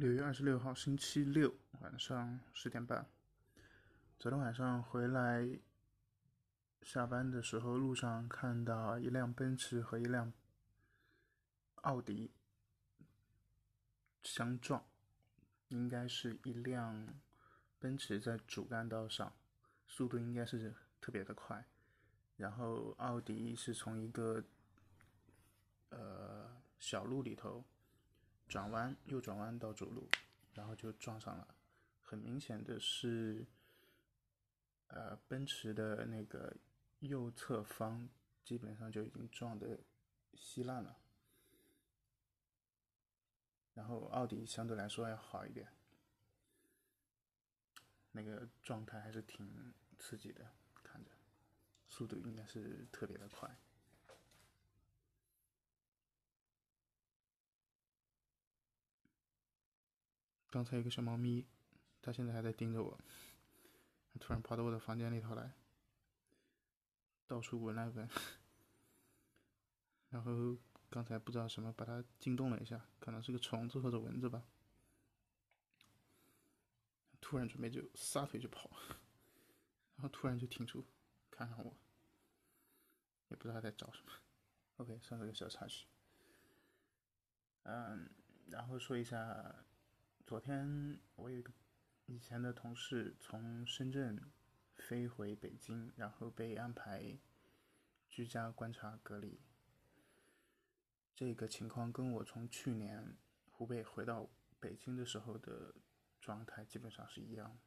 六月二十六号，星期六晚上十点半。昨天晚上回来，下班的时候路上看到一辆奔驰和一辆奥迪相撞，应该是一辆奔驰在主干道上，速度应该是特别的快，然后奥迪是从一个呃小路里头。转弯，右转弯到主路，然后就撞上了。很明显的是，呃，奔驰的那个右侧方基本上就已经撞得稀烂了。然后奥迪相对来说要好一点，那个状态还是挺刺激的，看着，速度应该是特别的快。刚才有个小猫咪，它现在还在盯着我。突然跑到我的房间里头来，到处闻来闻。然后刚才不知道什么把它惊动了一下，可能是个虫子或者蚊子吧。突然准备就撒腿就跑，然后突然就停住，看看我，也不知道它在找什么。OK，算是个小插曲。嗯，然后说一下。昨天我有一个以前的同事从深圳飞回北京，然后被安排居家观察隔离。这个情况跟我从去年湖北回到北京的时候的状态基本上是一样，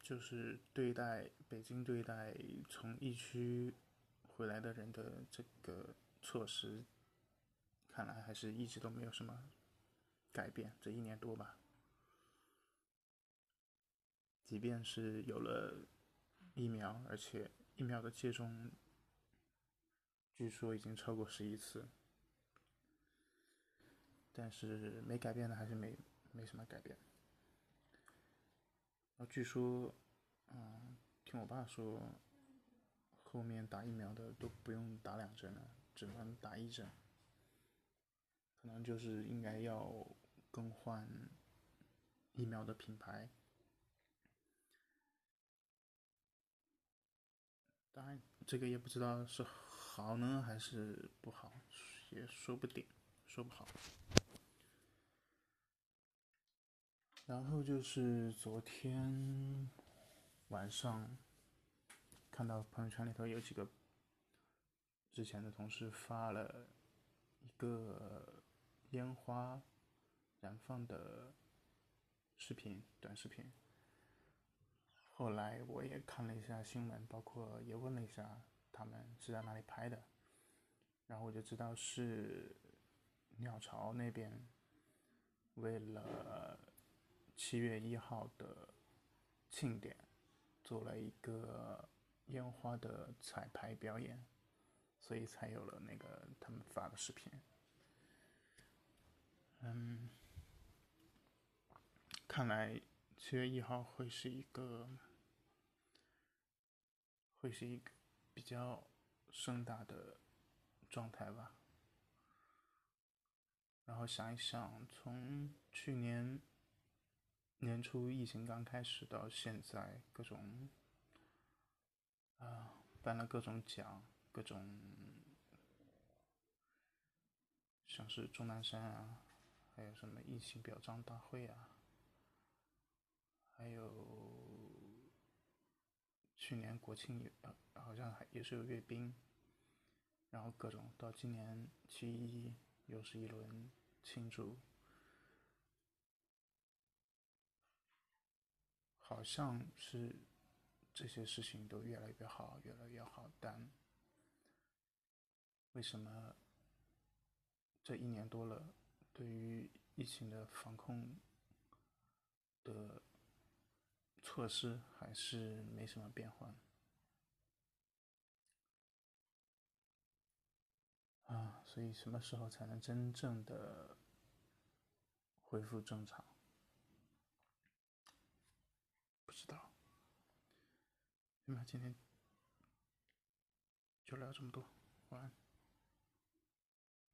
就是对待北京对待从疫区回来的人的这个措施。看来还是一直都没有什么改变，这一年多吧。即便是有了疫苗，而且疫苗的接种据说已经超过十一次，但是没改变的还是没没什么改变。然后据说，嗯，听我爸说，后面打疫苗的都不用打两针了，只能打一针。可能就是应该要更换疫苗的品牌，当然这个也不知道是好呢还是不好，也说不定，说不好。然后就是昨天晚上看到朋友圈里头有几个之前的同事发了一个。烟花燃放的视频，短视频。后来我也看了一下新闻，包括也问了一下他们是在哪里拍的，然后我就知道是鸟巢那边为了七月一号的庆典做了一个烟花的彩排表演，所以才有了那个他们发的视频。嗯，看来七月一号会是一个，会是一个比较盛大的状态吧。然后想一想，从去年年初疫情刚开始到现在，各种啊颁了各种奖，各种像是钟南山啊。还有什么疫情表彰大会啊？还有去年国庆也好像还也是有阅兵，然后各种到今年七一又是一轮庆祝，好像是这些事情都越来越好，越来越好，但为什么这一年多了？对于疫情的防控的措施还是没什么变化啊，所以什么时候才能真正的恢复正常？不知道。那么今天就聊这么多，晚安。